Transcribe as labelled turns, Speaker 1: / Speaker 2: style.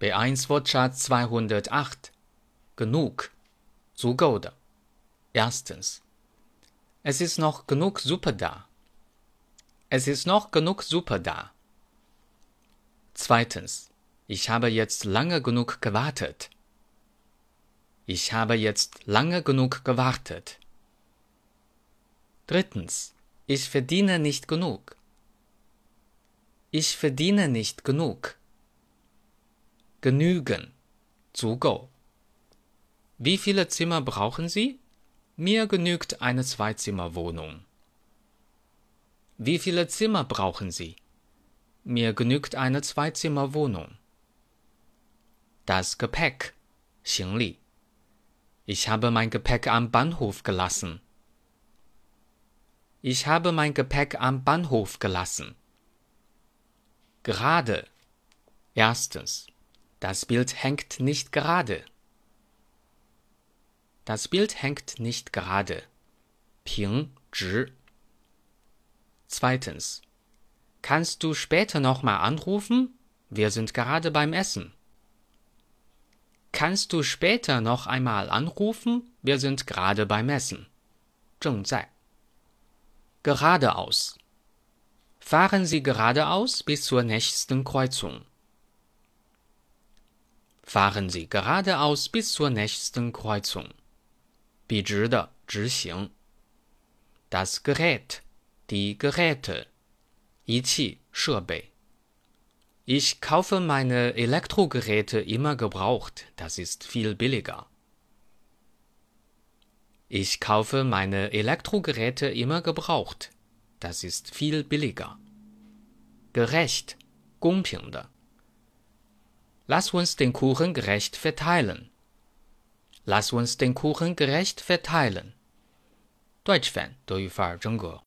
Speaker 1: B1 Wortschatz 208. Genug. Zu Gouda. Erstens. Es ist noch genug Suppe da. Es ist noch genug Suppe da. Zweitens. Ich habe jetzt lange genug gewartet. Ich habe jetzt lange genug gewartet. Drittens. Ich verdiene nicht genug. Ich verdiene nicht genug Genügen. 足够. Wie viele Zimmer brauchen Sie? Mir genügt eine Zweizimmerwohnung. Wie viele Zimmer brauchen Sie? Mir genügt eine Zweizimmerwohnung. Das Gepäck. 行李. Ich habe mein Gepäck am Bahnhof gelassen. Ich habe mein Gepäck am Bahnhof gelassen. Gerade. Erstens. Das Bild hängt nicht gerade. Das Bild hängt nicht gerade. 平直. Zweitens. Kannst du später nochmal anrufen? Wir sind gerade beim Essen. Kannst du später noch einmal anrufen? Wir sind gerade beim Essen. 正在. Geradeaus. Fahren Sie geradeaus bis zur nächsten Kreuzung. Fahren Sie geradeaus bis zur nächsten Kreuzung. 笔直的直行。Das Gerät, die Geräte, 仪器设备。Ich kaufe meine Elektrogeräte immer gebraucht, das ist viel billiger. Ich kaufe meine Elektrogeräte immer gebraucht, das ist viel billiger. Gerecht, 公平的。 Lass uns den Kuchen gerecht verteilen. Lass uns den Kuchen gerecht verteilen. Deutsch-Fan 德语范儿真格。